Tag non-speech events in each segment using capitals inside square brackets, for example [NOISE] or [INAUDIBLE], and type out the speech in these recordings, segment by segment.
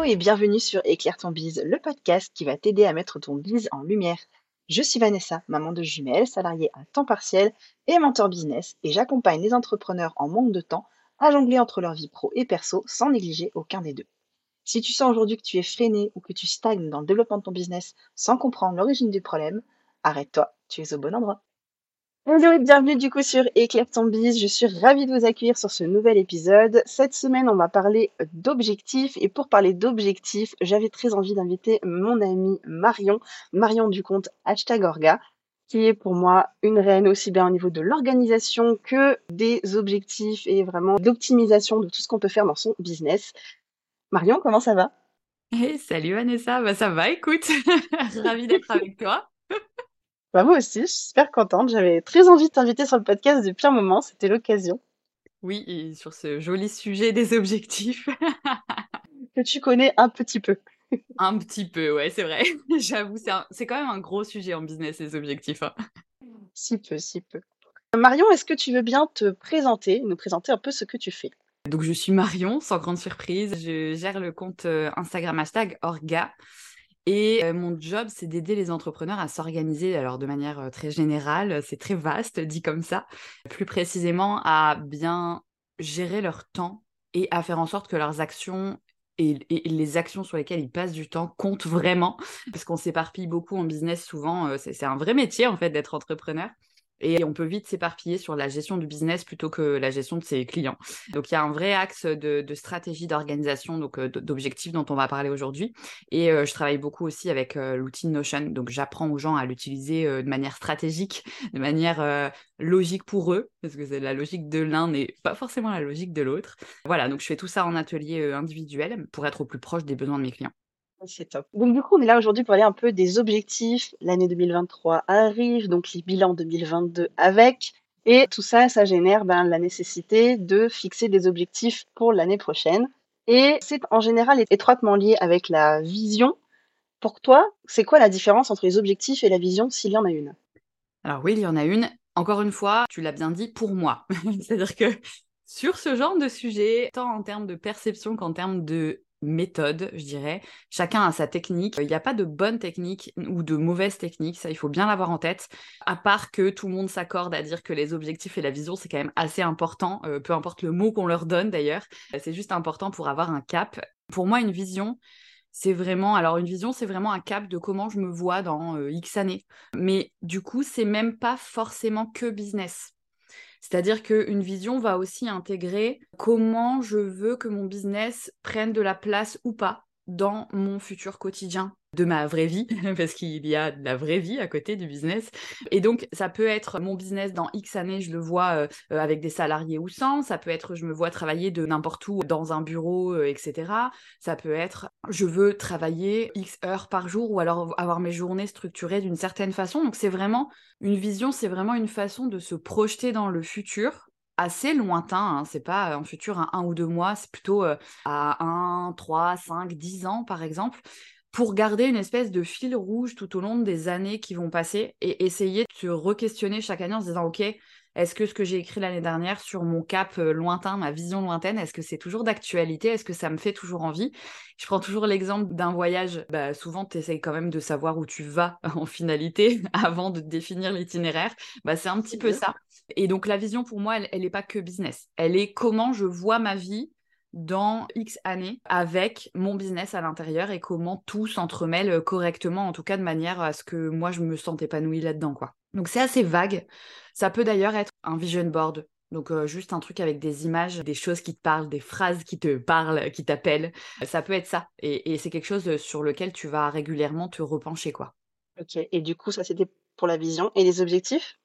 Et bienvenue sur Éclaire ton bise, le podcast qui va t'aider à mettre ton bise en lumière. Je suis Vanessa, maman de jumelles, salariée à temps partiel et mentor business et j'accompagne les entrepreneurs en manque de temps à jongler entre leur vie pro et perso sans négliger aucun des deux. Si tu sens aujourd'hui que tu es freiné ou que tu stagnes dans le développement de ton business sans comprendre l'origine du problème, arrête-toi, tu es au bon endroit. Bonjour et bienvenue du coup sur Éclaire ton bise. Je suis ravie de vous accueillir sur ce nouvel épisode. Cette semaine, on va parler d'objectifs et pour parler d'objectifs, j'avais très envie d'inviter mon amie Marion, Marion du compte hashtag Orga, qui est pour moi une reine aussi bien au niveau de l'organisation que des objectifs et vraiment d'optimisation de tout ce qu'on peut faire dans son business. Marion, comment ça va? Salut Vanessa, bah ça va, écoute, [LAUGHS] ravie d'être avec toi. Bah, moi aussi, je suis super contente. J'avais très envie de t'inviter sur le podcast depuis un moment, c'était l'occasion. Oui, et sur ce joli sujet des objectifs. que tu connais un petit peu. un petit peu, ouais, c'est vrai. [LAUGHS] J'avoue, c'est quand même un gros sujet en business, les objectifs. Hein. Si peu, si peu. Marion, est-ce que tu veux bien te présenter, nous présenter un peu ce que tu fais? Donc, je suis Marion, sans grande surprise. Je gère le compte euh, Instagram hashtag Orga. Et mon job, c'est d'aider les entrepreneurs à s'organiser, alors de manière très générale, c'est très vaste, dit comme ça, plus précisément à bien gérer leur temps et à faire en sorte que leurs actions et, les actions sur lesquelles ils passent du temps comptent vraiment, parce qu'on s'éparpille beaucoup en business souvent, c'est un vrai métier en fait d'être entrepreneur et on peut vite s'éparpiller sur la gestion du business plutôt que la gestion de ses clients. Donc il y a un vrai axe de, stratégie d'organisation, donc euh, d'objectifs dont on va parler aujourd'hui. Et euh, je travaille beaucoup aussi avec euh, l'outil Notion, donc j'apprends aux gens à l'utiliser de manière stratégique, de manière logique pour eux, parce que la logique de l'un n'est pas forcément la logique de l'autre. Voilà, donc je fais tout ça en atelier individuel pour être au plus proche des besoins de mes clients. C'est top. Donc du coup, on est là aujourd'hui pour parler un peu des objectifs. L'année 2023 arrive, donc les bilans 2022 avec. Et tout ça, ça génère ben, la nécessité de fixer des objectifs pour l'année prochaine. Et c'est en général étroitement lié avec la vision. Pour toi, c'est quoi la différence entre les objectifs et la vision s'il y en a une? Alors oui, il y en a une. Encore une fois, tu l'as bien dit, pour moi. [LAUGHS] C'est-à-dire que sur ce genre de sujet, tant en termes de perception qu'en termes de méthode, je dirais. Chacun a sa technique. Il n'y a pas de bonne technique ou de mauvaise technique, ça il faut bien l'avoir en tête. À part que tout le monde s'accorde à dire que les objectifs et la vision c'est quand même assez important, euh, peu importe le mot qu'on leur donne d'ailleurs. C'est juste important pour avoir un cap. Pour moi, une vision, c'est vraiment, alors une vision, c'est vraiment un cap de comment je me vois dans euh, X années. Mais du coup, c'est même pas forcément que business. C'est-à-dire qu'une vision va aussi intégrer comment je veux que mon business prenne de la place ou pas dans mon futur quotidien de ma vraie vie, [LAUGHS] parce qu'il y a de la vraie vie à côté du business. Et donc, ça peut être mon business dans X années, je le vois euh, avec des salariés ou sans. Ça peut être, je me vois travailler de n'importe où dans un bureau, euh, etc. Ça peut être, je veux travailler X heures par jour ou alors avoir mes journées structurées d'une certaine façon. Donc, c'est vraiment une vision, c'est vraiment une façon de se projeter dans le futur assez lointain, hein. c'est pas un futur à un ou deux mois, c'est plutôt à un, trois, cinq, dix ans par exemple, pour garder une espèce de fil rouge tout au long des années qui vont passer et essayer de se re-questionner chaque année en se disant, OK, est-ce que ce que j'ai écrit l'année dernière sur mon cap euh, lointain, ma vision lointaine, est-ce que c'est toujours d'actualité? Est-ce que ça me fait toujours envie? Je prends toujours l'exemple d'un voyage. Bah, souvent, tu essayes quand même de savoir où tu vas [LAUGHS] en finalité [LAUGHS] avant de définir l'itinéraire. Bah, c'est un petit peu ça. Et donc, la vision, pour moi, elle n'est pas que business. Elle est comment je vois ma vie dans X années avec mon business à l'intérieur et comment tout s'entremêle euh, correctement, en tout cas de manière à ce que moi je me sente épanouie là-dedans. quoi. Donc c'est assez vague. Ça peut d'ailleurs être un vision board. Donc euh, juste un truc avec des images, des choses qui te parlent, des phrases qui te parlent, qui t'appellent. Ça peut être ça. Et, c'est quelque chose sur lequel tu vas régulièrement te repencher. quoi. Ok, et du coup ça c'était pour la vision. Et les objectifs?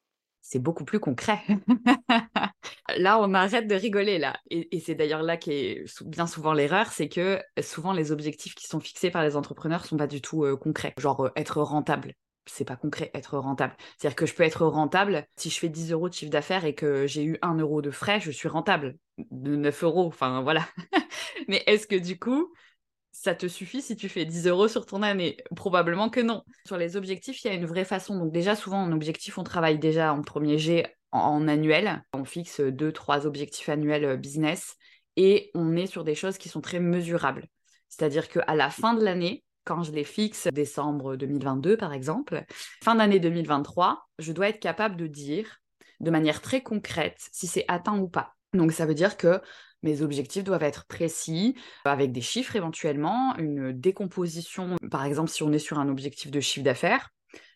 C'est beaucoup plus concret. [LAUGHS] là, on arrête de rigoler là. Et, c'est d'ailleurs là qui est bien souvent l'erreur, c'est que souvent les objectifs qui sont fixés par les entrepreneurs sont pas du tout euh, concrets. Genre euh, être rentable. C'est pas concret, être rentable. C'est-à-dire que je peux être rentable si je fais 10 euros de chiffre d'affaires et que j'ai eu 1 euro de frais, je suis rentable de 9 euros. Enfin, voilà. [LAUGHS] Mais est-ce que du coup, ça te suffit si tu fais 10 euros sur ton année? Probablement que non. Sur les objectifs, il y a une vraie façon. Donc déjà, souvent en objectif, on travaille déjà en premier G en, annuel. On fixe deux, trois objectifs annuels euh, business et on est sur des choses qui sont très mesurables. C'est-à-dire qu'à la fin de l'année, quand je les fixe, décembre 2022 par exemple, fin d'année 2023, je dois être capable de dire de manière très concrète si c'est atteint ou pas. Donc ça veut dire que mes objectifs doivent être précis, avec des chiffres éventuellement, une décomposition. Par exemple, si on est sur un objectif de chiffre d'affaires,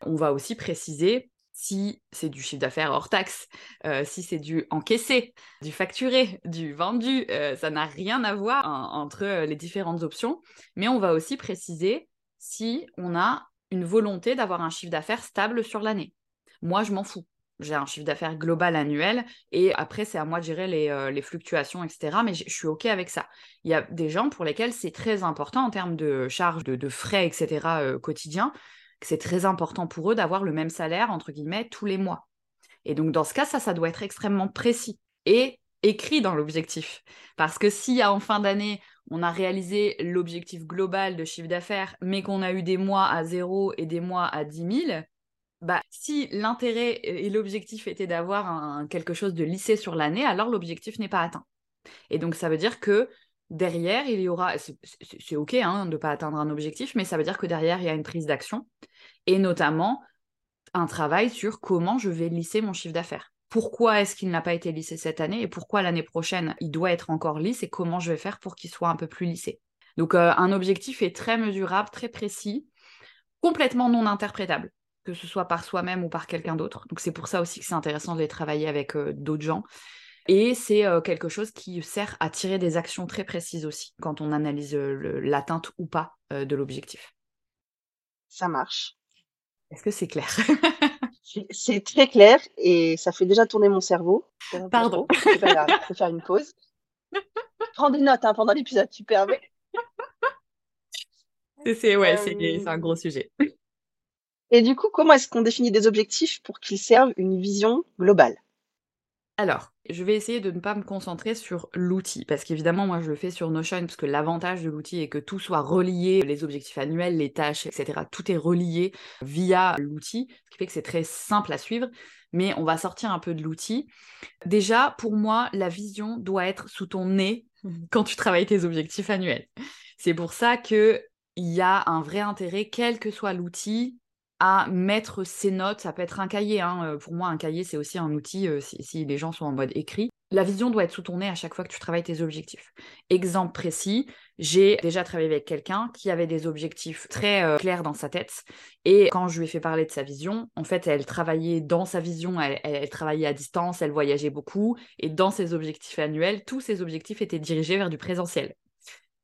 on va aussi préciser si c'est du chiffre d'affaires hors taxe, euh, si c'est du encaissé, du facturé, du vendu, euh, ça n'a rien à voir entre euh, les différentes options. Mais on va aussi préciser si on a une volonté d'avoir un chiffre d'affaires stable sur l'année. Moi, je m'en fous j'ai un chiffre d'affaires global annuel et après c'est à moi de gérer les, euh, fluctuations, etc. Mais je suis OK avec ça. Il y a des gens pour lesquels c'est très important en termes de charges, de, frais, etc. Euh, quotidiens, que c'est très important pour eux d'avoir le même salaire, entre guillemets, tous les mois. Et donc dans ce cas, ça, ça doit être extrêmement précis et écrit dans l'objectif. Parce que si en fin d'année, on a réalisé l'objectif global de chiffre d'affaires, mais qu'on a eu des mois à zéro et des mois à 10 000, bah, si l'intérêt et l'objectif étaient d'avoir quelque chose de lissé sur l'année, alors l'objectif n'est pas atteint. Et donc, ça veut dire que derrière, il y aura. C'est OK hein, de ne pas atteindre un objectif, mais ça veut dire que derrière, il y a une prise d'action et notamment un travail sur comment je vais lisser mon chiffre d'affaires. Pourquoi est-ce qu'il n'a pas été lissé cette année et pourquoi l'année prochaine il doit être encore lisse et comment je vais faire pour qu'il soit un peu plus lissé? Donc, euh, un objectif est très mesurable, très précis, complètement non interprétable que ce soit par soi-même ou par quelqu'un d'autre. Donc c'est pour ça aussi que c'est intéressant de les travailler avec euh, d'autres gens. Et c'est euh, quelque chose qui sert à tirer des actions très précises aussi quand on analyse euh, l'atteinte ou pas de l'objectif. Ça marche. Est-ce que c'est clair? C'est très clair et ça fait déjà tourner mon cerveau. Pardon. Je vais faire une pause. Prends des notes hein, pendant l'épisode, tu permets. C'est ouais, c'est un gros sujet. Et du coup, comment est-ce qu'on définit des objectifs pour qu'ils servent une vision globale? Alors, je vais essayer de ne pas me concentrer sur l'outil, parce qu'évidemment, moi, je le fais sur Notion, parce que l'avantage de l'outil est que tout soit relié, les objectifs annuels, les tâches, etc. Tout est relié via l'outil, ce qui fait que c'est très simple à suivre, mais on va sortir un peu de l'outil. Déjà, pour moi, la vision doit être sous ton nez [LAUGHS] quand tu travailles tes objectifs annuels. C'est pour ça que il y a un vrai intérêt, quel que soit l'outil, à mettre ses notes. Ça peut être un cahier. Hein. Euh, pour moi, un cahier, c'est aussi un outil euh, si, les gens sont en mode écrit. La vision doit être sous ton nez à chaque fois que tu travailles tes objectifs. Exemple précis, j'ai déjà travaillé avec quelqu'un qui avait des objectifs très euh, clairs dans sa tête. Et quand je lui ai fait parler de sa vision, en fait, elle travaillait dans sa vision, elle travaillait à distance, elle voyageait beaucoup. Et dans ses objectifs annuels, tous ses objectifs étaient dirigés vers du présentiel.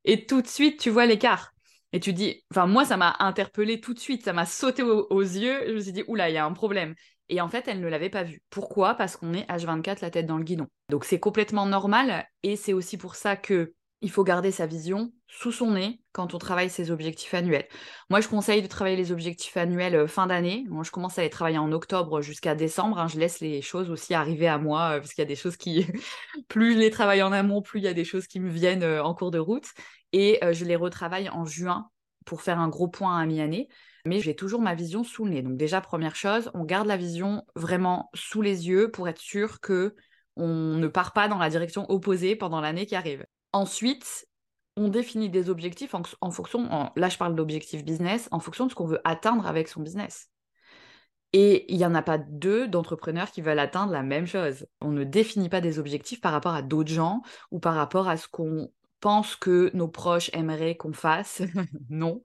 Et tout de suite, tu vois l'écart. Et tu dis, enfin, moi, ça m'a interpellé tout de suite, ça m'a sauté aux, yeux. Je me suis dit, oula, il y a un problème. Et en fait, elle ne l'avait pas vu. Pourquoi? Parce qu'on est H24 la tête dans le guidon. Donc c'est complètement normal et c'est aussi pour ça que il faut garder sa vision sous son nez quand on travaille ses objectifs annuels. Moi, je conseille de travailler les objectifs annuels euh, fin d'année. Moi, je commence à les travailler en octobre jusqu'à décembre. Hein. Je laisse les choses aussi arriver à moi euh, parce qu'il y a des choses qui, [LAUGHS] plus je les travaille en amont, plus il y a des choses qui me viennent euh, en cours de route et je les retravaille en juin pour faire un gros point à mi-année. Mais j'ai toujours ma vision sous le nez. Donc déjà, première chose, on garde la vision vraiment sous les yeux pour être sûr que on ne part pas dans la direction opposée pendant l'année qui arrive. Ensuite, on définit des objectifs en, fonction, là je parle d'objectifs business, en fonction de ce qu'on veut atteindre avec son business. Et il n'y en a pas deux d'entrepreneurs qui veulent atteindre la même chose. On ne définit pas des objectifs par rapport à d'autres gens ou par rapport à ce qu'on pense que nos proches aimeraient qu'on fasse. [LAUGHS] non.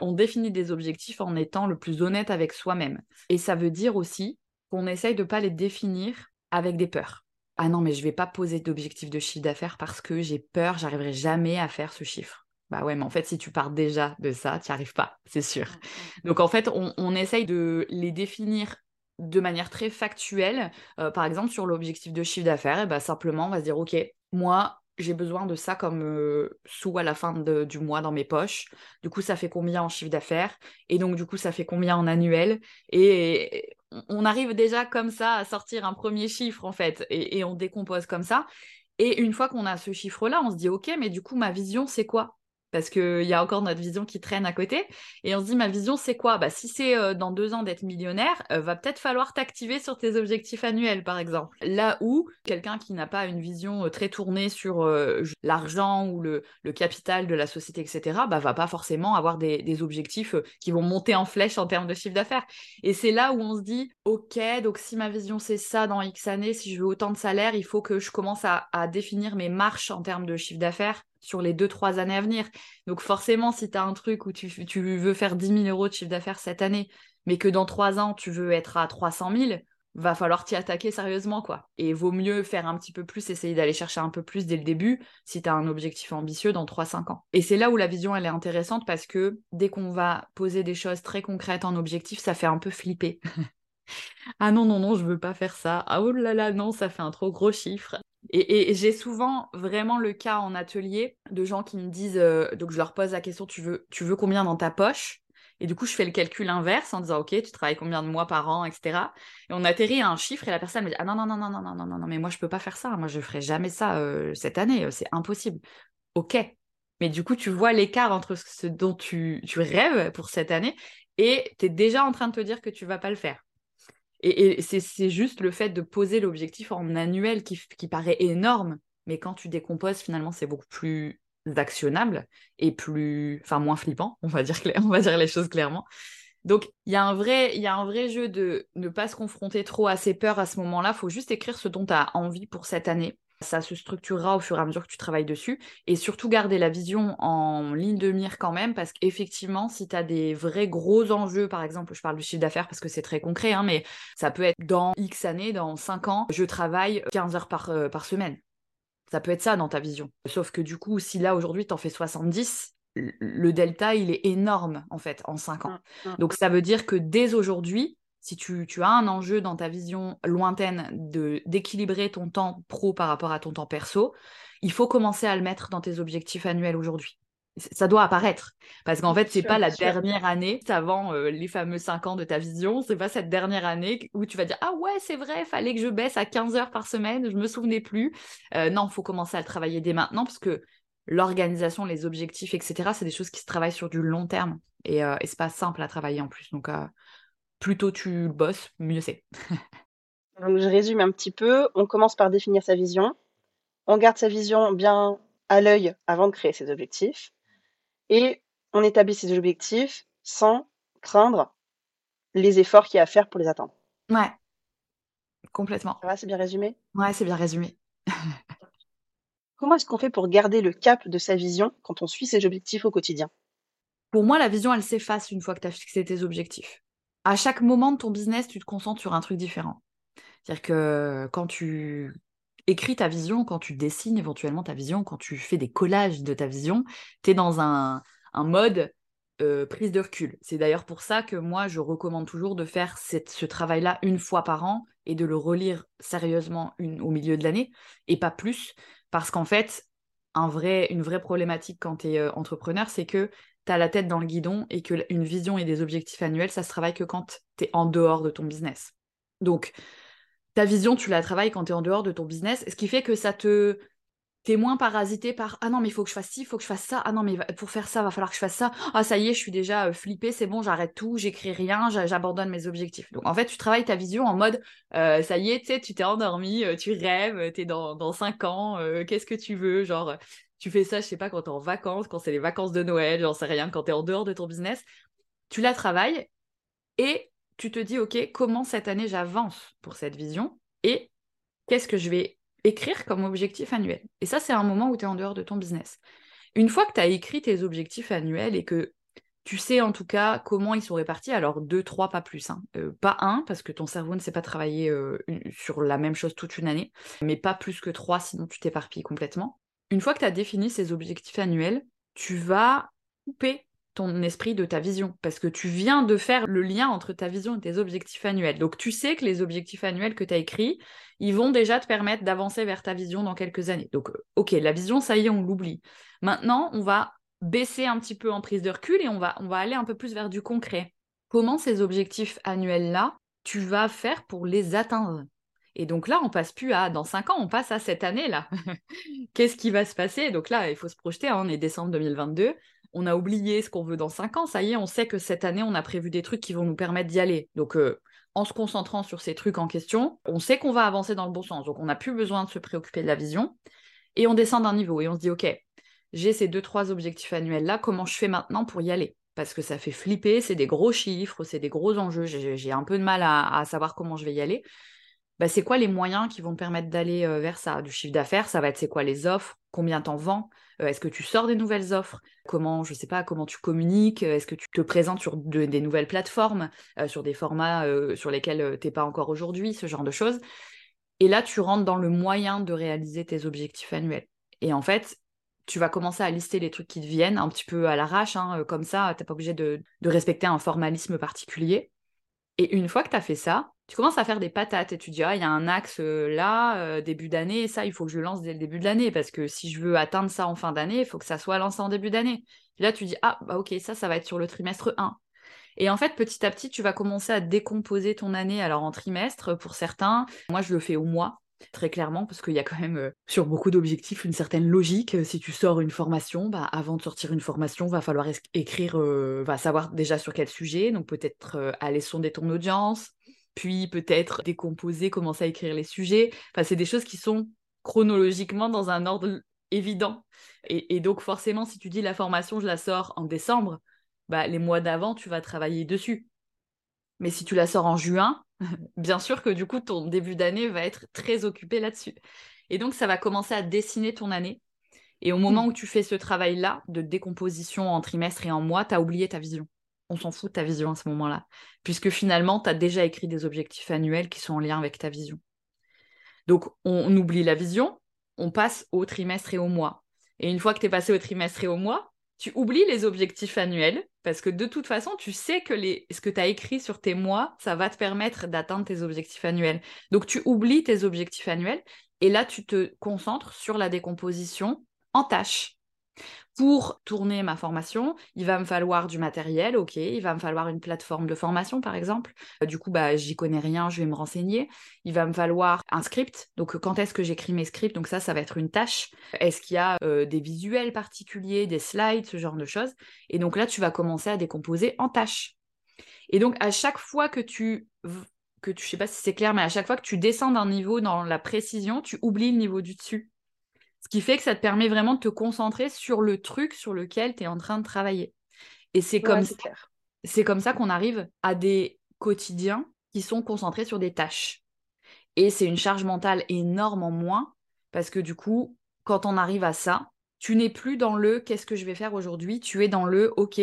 On définit des objectifs en étant le plus honnête avec soi-même. Et ça veut dire aussi qu'on essaye de ne pas les définir avec des peurs. Ah non, mais je ne vais pas poser d'objectif de chiffre d'affaires parce que j'ai peur, j'arriverai jamais à faire ce chiffre. Bah ouais, mais en fait, si tu pars déjà de ça, tu n'y arrives pas, c'est sûr. Donc en fait, on, essaye de les définir de manière très factuelle. Euh, par exemple, sur l'objectif de chiffre d'affaires, et eh bah, simplement, on va se dire, OK, moi, j'ai besoin de ça comme euh, sous à la fin du mois dans mes poches. Du coup, ça fait combien en chiffre d'affaires? Et donc, du coup, ça fait combien en annuel? Et on arrive déjà comme ça à sortir un premier chiffre, en fait, et, on décompose comme ça. Et une fois qu'on a ce chiffre-là, on se dit, OK, mais du coup, ma vision, c'est quoi? Parce qu'il y a encore notre vision qui traîne à côté. Et on se dit, ma vision, c'est quoi? Bah, Si c'est euh, dans deux ans d'être millionnaire, euh, va peut-être falloir t'activer sur tes objectifs annuels, par exemple. Là où quelqu'un qui n'a pas une vision euh, très tournée sur l'argent ou le, capital de la société, etc., bah, va pas forcément avoir des, objectifs qui vont monter en flèche en termes de chiffre d'affaires. Et c'est là où on se dit, OK, donc si ma vision, c'est ça dans X années, si je veux autant de salaire, il faut que je commence à, à définir mes marches en termes de chiffre d'affaires sur les deux, trois années à venir. Donc forcément, si tu as un truc où tu, veux faire 10 000 euros de chiffre d'affaires cette année, mais que dans trois ans, tu veux être à 300 000, va falloir t'y attaquer sérieusement, quoi. Et vaut mieux faire un petit peu plus, essayer d'aller chercher un peu plus dès le début, si tu as un objectif ambitieux dans 3-5 ans. Et c'est là où la vision, elle est intéressante, parce que dès qu'on va poser des choses très concrètes en objectif, ça fait un peu flipper. [LAUGHS] ah non, non, non, je veux pas faire ça. Ah oh là là, non, ça fait un trop gros chiffre. Et, j'ai souvent vraiment le cas en atelier de gens qui me disent, euh, donc je leur pose la question, tu veux, tu veux combien dans ta poche? Et du coup, je fais le calcul inverse en disant, ok, tu travailles combien de mois par an, etc. Et on atterrit à un chiffre et la personne me dit, ah non, non, non, non, non, non, non, non, non, mais moi, je peux pas faire ça. Moi, je ferai jamais ça euh, cette année. Euh, c'est impossible. Ok. Mais du coup, tu vois l'écart entre ce dont tu, tu rêves pour cette année et tu es déjà en train de te dire que tu vas pas le faire. Et, c'est juste le fait de poser l'objectif en annuel qui, paraît énorme, mais quand tu décomposes, finalement, c'est beaucoup plus actionnable et plus, enfin, moins flippant, on va dire, [LAUGHS] on va dire les choses clairement. Donc, il y, a un vrai, y a un vrai jeu de ne pas se confronter trop à ses peurs à ce moment-là. Il faut juste écrire ce dont tu as envie pour cette année ça se structurera au fur et à mesure que tu travailles dessus. Et surtout garder la vision en ligne de mire quand même, parce qu'effectivement, si tu as des vrais gros enjeux, par exemple, je parle du chiffre d'affaires parce que c'est très concret, hein, mais ça peut être dans X années, dans 5 ans, je travaille 15 heures par, euh, par semaine. Ça peut être ça dans ta vision. Sauf que du coup, si là aujourd'hui tu en fais 70, le delta, il est énorme en fait en 5 ans. Mmh, mmh. Donc ça veut dire que dès aujourd'hui, si tu, as un enjeu dans ta vision lointaine de d'équilibrer ton temps pro par rapport à ton temps perso, il faut commencer à le mettre dans tes objectifs annuels aujourd'hui. Ça doit apparaître. Parce qu'en fait, c'est pas la dernière année avant euh, les fameux 5 ans de ta vision. C'est pas cette dernière année où tu vas dire Ah ouais, c'est vrai, il fallait que je baisse à 15 heures par semaine, je me souvenais plus. Euh, non, il faut commencer à le travailler dès maintenant parce que l'organisation, les objectifs, etc., c'est des choses qui se travaillent sur du long terme. Et, euh, et c'est pas simple à travailler en plus. Donc, plus tôt tu bosses, mieux c'est. [LAUGHS] Donc je résume un petit peu. On commence par définir sa vision. On garde sa vision bien à l'œil avant de créer ses objectifs. Et on établit ses objectifs sans craindre les efforts qu'il y a à faire pour les atteindre. Ouais, complètement. Ça va, c'est bien résumé? Ouais, c'est bien résumé. [LAUGHS] Comment est-ce qu'on fait pour garder le cap de sa vision quand on suit ses objectifs au quotidien? Pour moi, la vision, elle s'efface une fois que tu as fixé tes objectifs à chaque moment de ton business, tu te concentres sur un truc différent. C'est-à-dire que quand tu écris ta vision, quand tu dessines éventuellement ta vision, quand tu fais des collages de ta vision, tu es dans un, mode euh, prise de recul. C'est d'ailleurs pour ça que moi, je recommande toujours de faire ce travail-là une fois par an et de le relire sérieusement au milieu de l'année et pas plus. Parce qu'en fait, une vraie problématique quand tu es euh, entrepreneur, c'est que tu la tête dans le guidon et que une vision et des objectifs annuels, ça se travaille que quand tu es en dehors de ton business. Donc, ta vision, tu la travailles quand tu es en dehors de ton business, ce qui fait que ça te t'es moins parasité par ah non mais il faut que je fasse ci, il faut que je fasse ça, ah non mais pour faire ça va falloir que je fasse ça, ah ça y est je suis déjà euh, flippée, c'est bon j'arrête tout, j'écris rien, j'abandonne mes objectifs. Donc en fait tu travailles ta vision en mode euh, ça y est tu sais tu t'es endormi, euh, tu rêves, tu es dans, dans 5 ans, qu'est-ce que tu veux, genre tu fais ça, je sais pas, quand tu es en vacances, quand c'est les vacances de Noël, j'en sais rien, quand tu es en dehors de ton business, tu la travailles et tu te dis, OK, comment cette année j'avance pour cette vision et qu'est-ce que je vais écrire comme objectif annuel? Et ça, c'est un moment où tu es en dehors de ton business. Une fois que tu as écrit tes objectifs annuels et que tu sais en tout cas comment ils sont répartis, alors deux, trois, pas plus. Hein. Euh, pas un, parce que ton cerveau ne sait pas travailler euh, sur la même chose toute une année, mais pas plus que trois, sinon tu t'éparpilles complètement. Une fois que tu as défini ces objectifs annuels, tu vas couper ton esprit de ta vision parce que tu viens de faire le lien entre ta vision et tes objectifs annuels. Donc tu sais que les objectifs annuels que tu as écrits, ils vont déjà te permettre d'avancer vers ta vision dans quelques années. Donc euh, OK, la vision ça y est, on l'oublie. Maintenant, on va baisser un petit peu en prise de recul et on va on va aller un peu plus vers du concret. Comment ces objectifs annuels là, tu vas faire pour les atteindre? Et donc là, on passe plus à dans cinq ans, on passe à cette année-là. [LAUGHS] Qu'est-ce qui va se passer? Donc là, il faut se projeter, hein, on est décembre 2022, on a oublié ce qu'on veut dans cinq ans, ça y est, on sait que cette année, on a prévu des trucs qui vont nous permettre d'y aller. Donc euh, en se concentrant sur ces trucs en question, on sait qu'on va avancer dans le bon sens. Donc on n'a plus besoin de se préoccuper de la vision. Et on descend d'un niveau et on se dit, OK, j'ai ces deux, trois objectifs annuels là, comment je fais maintenant pour y aller? Parce que ça fait flipper, c'est des gros chiffres, c'est des gros enjeux, j'ai un peu de mal à, savoir comment je vais y aller. Bah, c'est quoi les moyens qui vont me permettre d'aller euh, vers ça? Du chiffre d'affaires, ça va être c'est quoi les offres? Combien t'en vends? Euh, Est-ce que tu sors des nouvelles offres? Comment, je sais pas, comment tu communiques? Est-ce que tu te présentes sur des nouvelles plateformes, euh, sur des formats sur lesquels tu n'es pas encore aujourd'hui, ce genre de choses? Et là, tu rentres dans le moyen de réaliser tes objectifs annuels. Et en fait, tu vas commencer à lister les trucs qui te viennent un petit peu à l'arrache, hein, euh, comme ça, tu n'es pas obligé de, respecter un formalisme particulier. Et une fois que tu as fait ça, tu commences à faire des patates et tu dis, ah, il y a un axe euh, là, euh, début d'année, ça, il faut que je lance dès le début de l'année, parce que si je veux atteindre ça en fin d'année, il faut que ça soit lancé en début d'année. là, tu dis, ah, bah ok, ça, ça va être sur le trimestre 1. Et en fait, petit à petit, tu vas commencer à décomposer ton année, alors en trimestre pour certains. Moi, je le fais au mois très clairement, parce qu'il y a quand même, euh, sur beaucoup d'objectifs, une certaine logique. Si tu sors une formation, bah, avant de sortir une formation, va falloir écrire, va savoir déjà sur quel sujet, donc peut-être aller sonder ton audience, puis peut-être décomposer, commencer à écrire les sujets. Enfin, c'est des choses qui sont chronologiquement dans un ordre évident. Et, donc forcément, si tu dis la formation, je la sors en décembre, bah, les mois d'avant, tu vas travailler dessus. Mais si tu la sors en juin, [LAUGHS] bien sûr que du coup, ton début d'année va être très occupé là-dessus. Et donc, ça va commencer à dessiner ton année. Et au moment mmh. où tu fais ce travail-là de décomposition en trimestre et en mois, tu as oublié ta vision. On s'en fout de ta vision à ce moment-là. Puisque finalement, tu as déjà écrit des objectifs annuels qui sont en lien avec ta vision. Donc, on oublie la vision, on passe au trimestre et au mois. Et une fois que tu es passé au trimestre et au mois, tu oublies les objectifs annuels parce que de toute façon, tu sais que les... ce que tu as écrit sur tes mois, ça va te permettre d'atteindre tes objectifs annuels. Donc, tu oublies tes objectifs annuels et là, tu te concentres sur la décomposition en tâches. Pour tourner ma formation, il va me falloir du matériel, ok, il va me falloir une plateforme de formation par exemple. Euh, du coup, bah, j'y connais rien, je vais me renseigner. Il va me falloir un script. Donc, quand est-ce que j'écris mes scripts? Donc ça, ça va être une tâche. Est-ce qu'il y a euh, des visuels particuliers, des slides, ce genre de choses? Et donc là, tu vas commencer à décomposer en tâches. Et donc, à chaque fois que tu que tu, je sais pas si c'est clair, mais à chaque fois que tu descends d'un niveau dans la précision, tu oublies le niveau du dessus. Ce qui fait que ça te permet vraiment de te concentrer sur le truc sur lequel tu es en train de travailler. Et c'est comme, c'est comme ça qu'on arrive à des quotidiens qui sont concentrés sur des tâches. Et c'est une charge mentale énorme en moins, parce que du coup, quand on arrive à ça, tu n'es plus dans le qu'est-ce que je vais faire aujourd'hui, tu es dans le ok,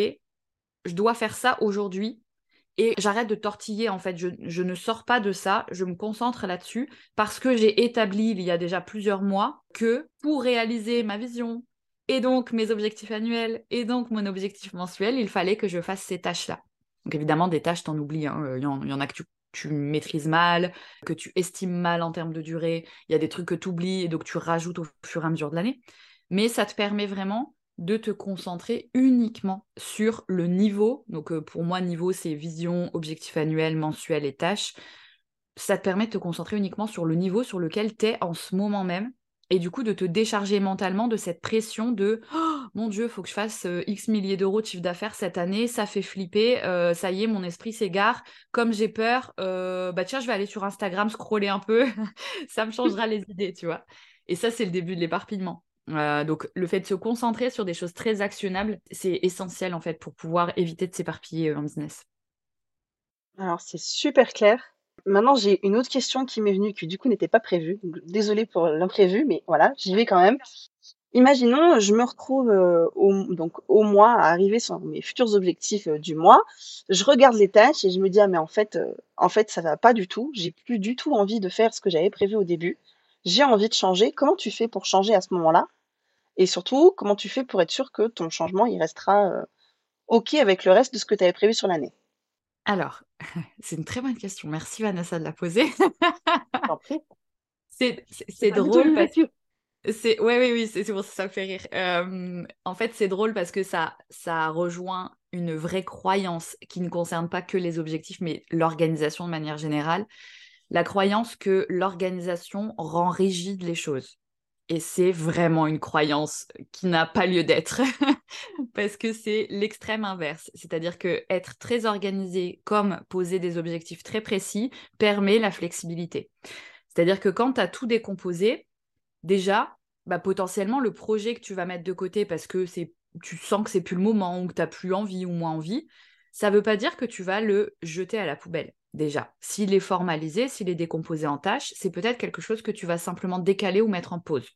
je dois faire ça aujourd'hui, et j'arrête de tortiller en fait. Je, ne sors pas de ça, je me concentre là-dessus parce que j'ai établi il y a déjà plusieurs mois que pour réaliser ma vision et donc mes objectifs annuels et donc mon objectif mensuel, il fallait que je fasse ces tâches-là. Donc évidemment, des tâches, t'en oublies. Hein. Il, y en, a que tu, tu, maîtrises mal, que tu estimes mal en termes de durée. Il y a des trucs que tu oublies et donc tu rajoutes au fur et à mesure de l'année. Mais ça te permet vraiment de te concentrer uniquement sur le niveau. Donc euh, pour moi, niveau, c'est vision, objectif annuel, mensuel et tâches. Ça te permet de te concentrer uniquement sur le niveau sur lequel tu es en ce moment même. Et du coup, de te décharger mentalement de cette pression de oh, mon Dieu, faut que je fasse euh, X milliers d'euros de chiffre d'affaires cette année, ça fait flipper, euh, ça y est, mon esprit s'égare. Comme j'ai peur, bah tiens, je vais aller sur Instagram scroller un peu, [LAUGHS] ça me changera les idées, tu vois. Et ça, c'est le début de l'éparpillement. Euh, donc le fait de se concentrer sur des choses très actionnables, c'est essentiel en fait pour pouvoir éviter de s'éparpiller euh, en business. Alors c'est super clair. Maintenant j'ai une autre question qui m'est venue qui du coup n'était pas prévue. Désolée pour l'imprévu, mais voilà, j'y vais quand même. Imaginons, je me retrouve euh, au, donc au mois à arriver sur mes futurs objectifs du mois. Je regarde les tâches et je me dis ah mais en fait en fait ça va pas du tout. J'ai plus du tout envie de faire ce que j'avais prévu au début j'ai envie de changer. Comment tu fais pour changer à ce moment-là? Et surtout, comment tu fais pour être sûr que ton changement, il restera euh, OK avec le reste de ce que tu avais prévu sur l'année? Alors, [LAUGHS] c'est une très bonne question. Merci Vanessa de la poser. [LAUGHS] c'est drôle parce que... C'est oui oui oui c'est pour ça que ça me fait rire. Euh, en fait c'est drôle parce que ça ça rejoint une vraie croyance qui ne concerne pas que les objectifs mais l'organisation de manière générale. La croyance que l'organisation rend rigide les choses. Et c'est vraiment une croyance qui n'a pas lieu d'être, [LAUGHS] parce que c'est l'extrême inverse. C'est-à-dire que être très organisé, comme poser des objectifs très précis, permet la flexibilité. C'est-à-dire que quand tu as tout décomposé, déjà, bah, potentiellement, le projet que tu vas mettre de côté parce que tu sens que c'est plus le moment ou que tu n'as plus envie ou moins envie, ça ne veut pas dire que tu vas le jeter à la poubelle déjà. S'il est formalisé, s'il est décomposé en tâches, c'est peut-être quelque chose que tu vas simplement décaler ou mettre en pause.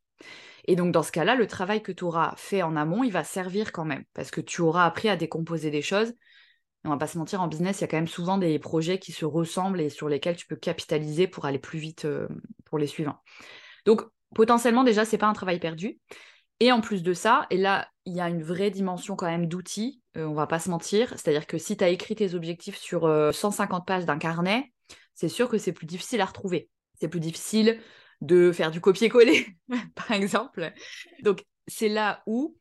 Et donc dans ce cas-là, le travail que tu auras fait en amont, il va servir quand même, parce que tu auras appris à décomposer des choses. On va pas se mentir, en business, il y a quand même souvent des projets qui se ressemblent et sur lesquels tu peux capitaliser pour aller plus vite euh, pour les suivants. Donc potentiellement déjà, c'est pas un travail perdu. Et en plus de ça, et là, il y a une vraie dimension quand même d'outils, euh, on va pas se mentir. C'est-à-dire que si tu as écrit tes objectifs sur 150 euh, pages d'un carnet, c'est sûr que c'est plus difficile à retrouver. C'est plus difficile de faire du copier-coller, [LAUGHS] par exemple. Donc, c'est là où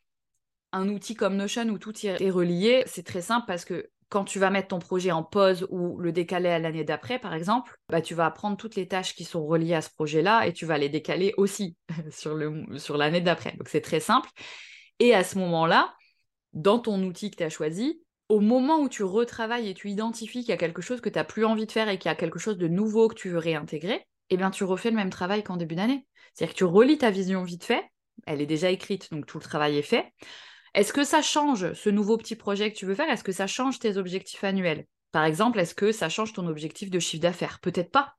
un outil comme Notion où tout est relié, c'est très simple parce que quand tu vas mettre ton projet en pause ou le décaler à l'année d'après, par exemple, bah, tu vas prendre toutes les tâches qui sont reliées à ce projet-là et tu vas les décaler aussi [LAUGHS] sur, l'année d'après. Donc c'est très simple. Et à ce moment-là, dans ton outil que tu as choisi, au moment où tu retravailles et tu identifies qu'il y a quelque chose que tu n'as plus envie de faire et qu'il y a quelque chose de nouveau que tu veux réintégrer, eh bien tu refais le même travail qu'en début d'année. C'est-à-dire que tu relis ta vision vite fait, elle est déjà écrite, donc tout le travail est fait. Est-ce que ça change ce nouveau petit projet que tu veux faire? Est-ce que ça change tes objectifs annuels? Par exemple, est-ce que ça change ton objectif de chiffre d'affaires? Peut-être pas.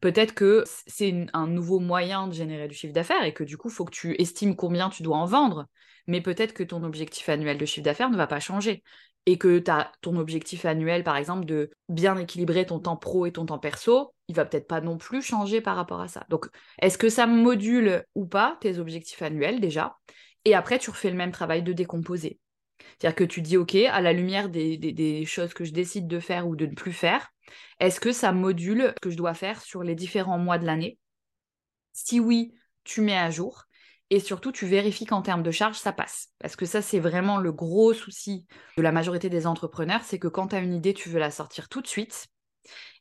Peut-être que c'est un nouveau moyen de générer du chiffre d'affaires et que du coup, il faut que tu estimes combien tu dois en vendre. Mais peut-être que ton objectif annuel de chiffre d'affaires ne va pas changer et que ton objectif annuel, par exemple, de bien équilibrer ton temps pro et ton temps perso, il va peut-être pas non plus changer par rapport à ça. Donc, est-ce que ça module ou pas tes objectifs annuels déjà? Et après, tu refais le même travail de décomposer. C'est-à-dire que tu dis, OK, à la lumière des, choses que je décide de faire ou de ne plus faire, est-ce que ça module ce que je dois faire sur les différents mois de l'année? Si oui, tu mets à jour. Et surtout, tu vérifies qu'en termes de charge, ça passe. Parce que ça, c'est vraiment le gros souci de la majorité des entrepreneurs, c'est que quand tu as une idée, tu veux la sortir tout de suite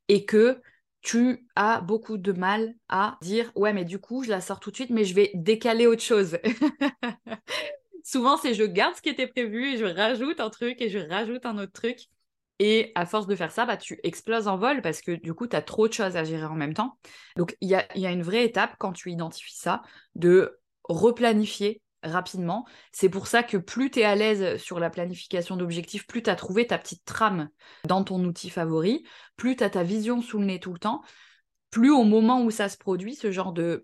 et que tu as beaucoup de mal à dire ouais mais du coup je la sors tout de suite mais je vais décaler autre chose. [LAUGHS] Souvent c'est je garde ce qui était prévu et je rajoute un truc et je rajoute un autre truc. Et à force de faire ça, bah, tu exploses en vol parce que du coup, tu as trop de choses à gérer en même temps. Donc, il y a, y a une vraie étape quand tu identifies ça de replanifier rapidement. C'est pour ça que plus tu es à l'aise sur la planification d'objectifs, plus tu as trouvé ta petite trame dans ton outil favori, plus tu as ta vision sous le nez tout le temps, plus au moment où ça se produit, ce genre de,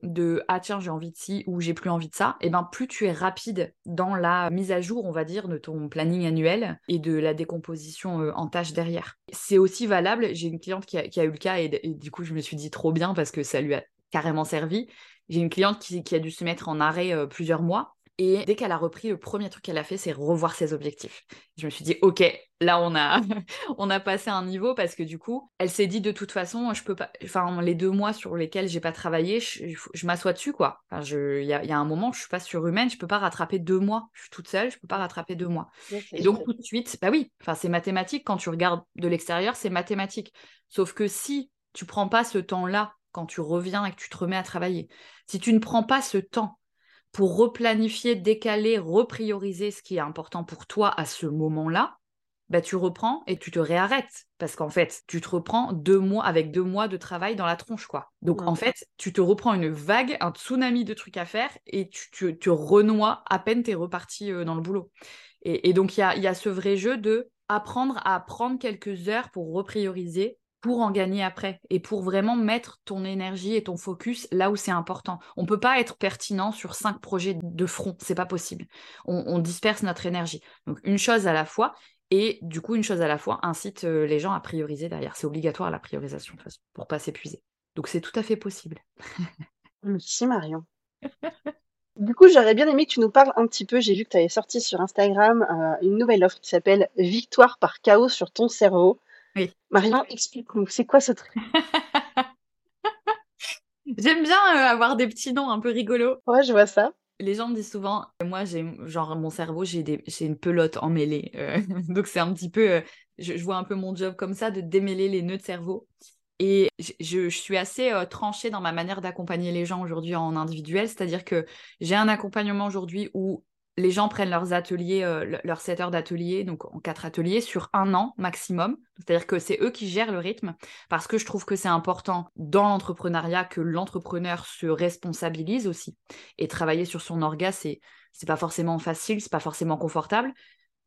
ah tiens, j'ai envie de ci ou j'ai plus envie de ça, et eh ben plus tu es rapide dans la mise à jour, on va dire, de ton planning annuel et de la décomposition euh, en tâches derrière. C'est aussi valable, j'ai une cliente qui a, eu le cas et, du coup je me suis dit trop bien parce que ça lui a carrément servi. J'ai une cliente qui, qui, a dû se mettre en arrêt euh, plusieurs mois et dès qu'elle a repris, le premier truc qu'elle a fait, c'est revoir ses objectifs. Je me suis dit, OK, là, on a, [LAUGHS] on a passé un niveau parce que du coup, elle s'est dit, de toute façon, je peux pas, enfin, les deux mois sur lesquels j'ai pas travaillé, je, m'assois dessus, quoi. Il enfin, y, a, y, a, un moment, je suis pas surhumaine, je peux pas rattraper deux mois. Je suis toute seule, je peux pas rattraper deux mois. et donc, tout de suite, bah oui, enfin, c'est mathématique. Quand tu regardes de l'extérieur, c'est mathématique. Sauf que si tu prends pas ce temps-là quand tu reviens et que tu te remets à travailler, si tu ne prends pas ce temps pour replanifier, décaler, reprioriser ce qui est important pour toi à ce moment-là, bah, tu reprends et tu te réarrêtes. Parce qu'en fait, tu te reprends deux mois avec deux mois de travail dans la tronche, quoi. Donc, en fait, tu te reprends une vague, un tsunami de trucs à faire et tu te renoies à peine tu es reparti euh, dans le boulot. Et, donc, il y a, y a ce vrai jeu de apprendre à prendre quelques heures pour reprioriser pour en gagner après et pour vraiment mettre ton énergie et ton focus là où c'est important. On ne peut pas être pertinent sur cinq projets de front, c'est pas possible. On, disperse notre énergie. Donc une chose à la fois et du coup une chose à la fois incite euh, les gens à prioriser derrière. C'est obligatoire la priorisation de pour pas s'épuiser. Donc c'est tout à fait possible. Merci Marion. [LAUGHS] Du coup, j'aurais bien aimé que tu nous parles un petit peu. J'ai vu que tu avais sorti sur Instagram euh, une nouvelle offre qui s'appelle Victoire par chaos sur ton cerveau. Oui. Marion, explique-nous, c'est quoi ce truc? [LAUGHS] J'aime bien euh, avoir des petits noms un peu rigolos. Ouais, je vois ça. Les gens me disent souvent, moi, j'ai genre mon cerveau, j'ai des... une pelote emmêlée. Euh, [LAUGHS] donc c'est un petit peu, euh, je, vois un peu mon job comme ça, de démêler les nœuds de cerveau. Et je, suis assez tranchée dans ma manière d'accompagner les gens aujourd'hui en individuel, c'est-à-dire que j'ai un accompagnement aujourd'hui où les gens prennent leurs ateliers, euh, leurs 7 heures d'atelier, donc en quatre ateliers, sur un an maximum. C'est-à-dire que c'est eux qui gèrent le rythme, parce que je trouve que c'est important dans l'entrepreneuriat que l'entrepreneur se responsabilise aussi. Et travailler sur son orga, c'est, c'est pas forcément facile, c'est pas forcément confortable.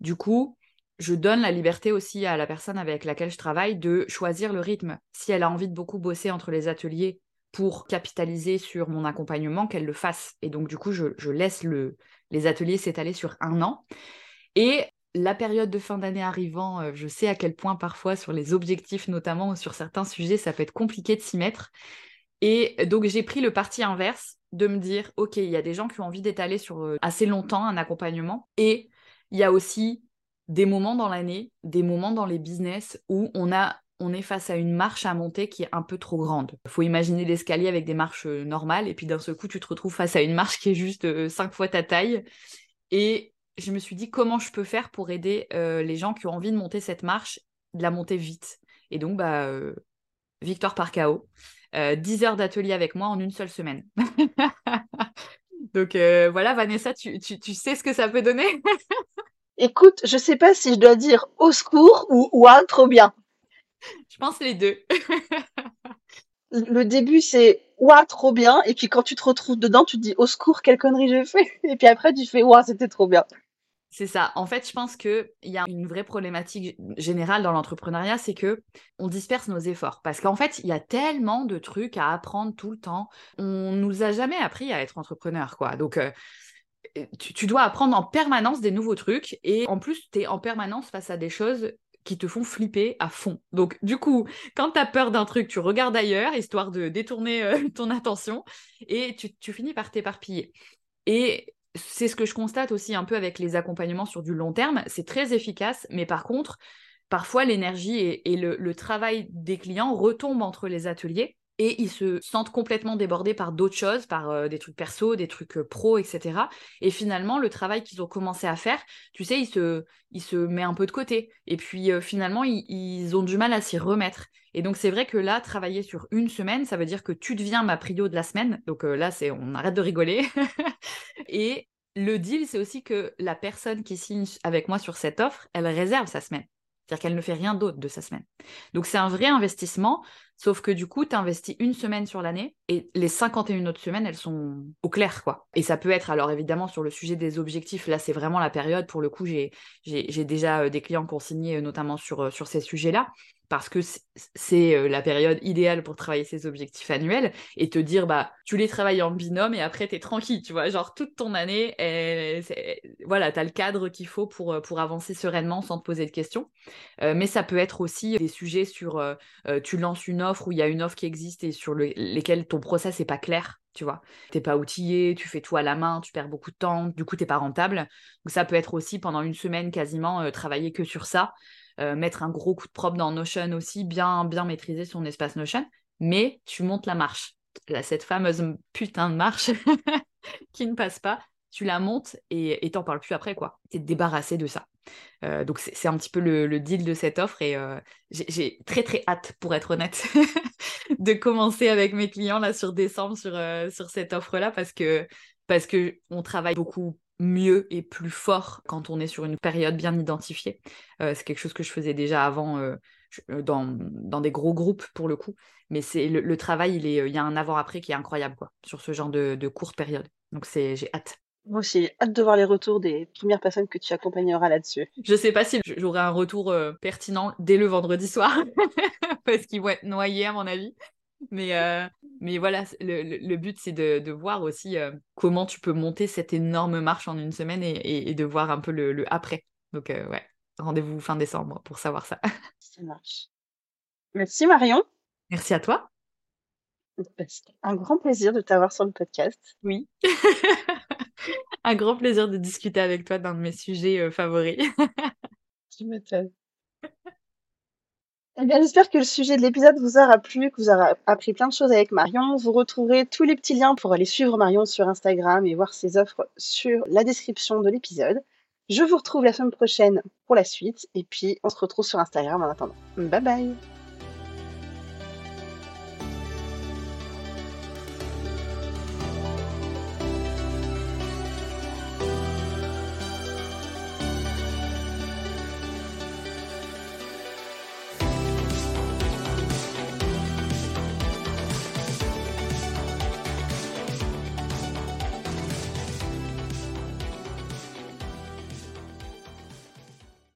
Du coup, je donne la liberté aussi à la personne avec laquelle je travaille de choisir le rythme. Si elle a envie de beaucoup bosser entre les ateliers pour capitaliser sur mon accompagnement, qu'elle le fasse. Et donc, du coup, je laisse le, les ateliers s'étalaient sur un an. Et la période de fin d'année arrivant, euh, je sais à quel point parfois sur les objectifs notamment ou sur certains sujets, ça peut être compliqué de s'y mettre. Et donc j'ai pris le parti inverse de me dire, OK, il y a des gens qui ont envie d'étaler sur euh, assez longtemps un accompagnement. Et il y a aussi des moments dans l'année, des moments dans les business où on a on est face à une marche à monter qui est un peu trop grande. Il faut imaginer l'escalier avec des marches euh, normales, et puis d'un seul coup, tu te retrouves face à une marche qui est juste euh, cinq fois ta taille. Et je me suis dit, comment je peux faire pour aider euh, les gens qui ont envie de monter cette marche, de la monter vite? Et donc, bah, Victor Parcao, 10 heures d'atelier avec moi en une seule semaine. [LAUGHS] donc voilà, Vanessa, tu, sais ce que ça peut donner? [LAUGHS] Écoute, je sais pas si je dois dire au secours ou ouah, trop bien. Je pense les deux. le début, c'est ouah, trop bien. Et puis quand tu te retrouves dedans, tu te dis au secours, quelle connerie j'ai fait. Et puis après, tu fais ouah, c'était trop bien. C'est ça. En fait, je pense qu'il y a une vraie problématique générale dans l'entrepreneuriat, c'est que on disperse nos efforts. Parce qu'en fait, il y a tellement de trucs à apprendre tout le temps. On nous a jamais appris à être entrepreneur, quoi. Donc, euh, tu, tu, dois apprendre en permanence des nouveaux trucs. Et en plus, tu es en permanence face à des choses qui te font flipper à fond. Donc, du coup, quand tu as peur d'un truc, tu regardes ailleurs, histoire de détourner euh, [LAUGHS] ton attention, et tu, finis par t'éparpiller. Et c'est ce que je constate aussi un peu avec les accompagnements sur du long terme. C'est très efficace, mais par contre, parfois l'énergie et, le, travail des clients retombent entre les ateliers et ils se sentent complètement débordés par d'autres choses, par euh, des trucs perso, des trucs euh, pro, etc. Et finalement, le travail qu'ils ont commencé à faire, tu sais, il se, il se met un peu de côté. Et puis euh, finalement, ils, ont du mal à s'y remettre. Et donc c'est vrai que là, travailler sur une semaine, ça veut dire que tu deviens ma prio de la semaine. Donc là, c'est on arrête de rigoler. [LAUGHS] et le deal, c'est aussi que la personne qui signe avec moi sur cette offre, elle réserve sa semaine. C'est-à-dire qu'elle ne fait rien d'autre de sa semaine. Donc c'est un vrai investissement, sauf que du coup, tu investis une semaine sur l'année et les 51 autres semaines, elles sont au clair, quoi. Et ça peut être, alors évidemment, sur le sujet des objectifs, là, c'est vraiment la période, pour le coup, j'ai déjà euh, des clients qui ont signé euh, notamment sur, euh, sur ces sujets-là parce que c'est la période idéale pour travailler ses objectifs annuels et te dire bah tu les travailles en binôme et après tu es tranquille, tu vois, genre toute ton année voilà, tu as le cadre qu'il faut pour pour avancer sereinement sans te poser de questions. Mais ça peut être aussi des sujets sur tu lances une offre où il y a une offre qui existe et sur lesquels ton process n'est pas clair, tu vois. T'es pas outillé, tu fais tout à la main, tu perds beaucoup de temps, du coup t'es pas rentable. Donc ça peut être aussi pendant une semaine quasiment travailler que sur ça. Euh, mettre un gros coup de propre dans Notion aussi, bien, bien maîtriser son espace Notion, mais tu montes la marche. Là, cette fameuse putain de marche [LAUGHS] qui ne passe pas, tu la montes et t'en parles plus après, quoi. Tu es débarrassé de ça. Euh, donc, c'est un petit peu le, deal de cette offre et euh, j'ai très, très hâte, pour être honnête, [LAUGHS] de commencer avec mes clients là sur décembre sur, sur cette offre-là parce que, parce que on travaille beaucoup mieux et plus fort quand on est sur une période bien identifiée. Euh, c'est quelque chose que je faisais déjà avant euh, euh, dans, dans, des gros groupes pour le coup. Mais c'est le, travail, il, est, il y a un avant-après qui est incroyable quoi, sur ce genre de, de courte période. Donc j'ai hâte. Moi aussi, j'ai hâte de voir les retours des premières personnes que tu accompagneras là-dessus. Je sais pas si j'aurai un retour pertinent dès le vendredi soir, [LAUGHS] parce qu'ils vont être noyés à mon avis. Mais, euh, mais voilà, le, but, c'est de, voir aussi euh, comment tu peux monter cette énorme marche en une semaine et, de voir un peu le, après. Donc, euh, ouais, rendez-vous fin décembre pour savoir ça. [LAUGHS] Ça marche. Merci Marion. Merci à toi. C'était un grand plaisir de t'avoir sur le podcast. Oui. [LAUGHS] un grand plaisir de discuter avec toi d'un de mes sujets favoris. [LAUGHS] tu m'étonnes. Eh bien, j'espère que le sujet de l'épisode vous aura plu, que vous aurez appris plein de choses avec Marion. Vous retrouverez tous les petits liens pour aller suivre Marion sur Instagram et voir ses offres sur la description de l'épisode. Je vous retrouve la semaine prochaine pour la suite et puis on se retrouve sur Instagram en attendant. Bye bye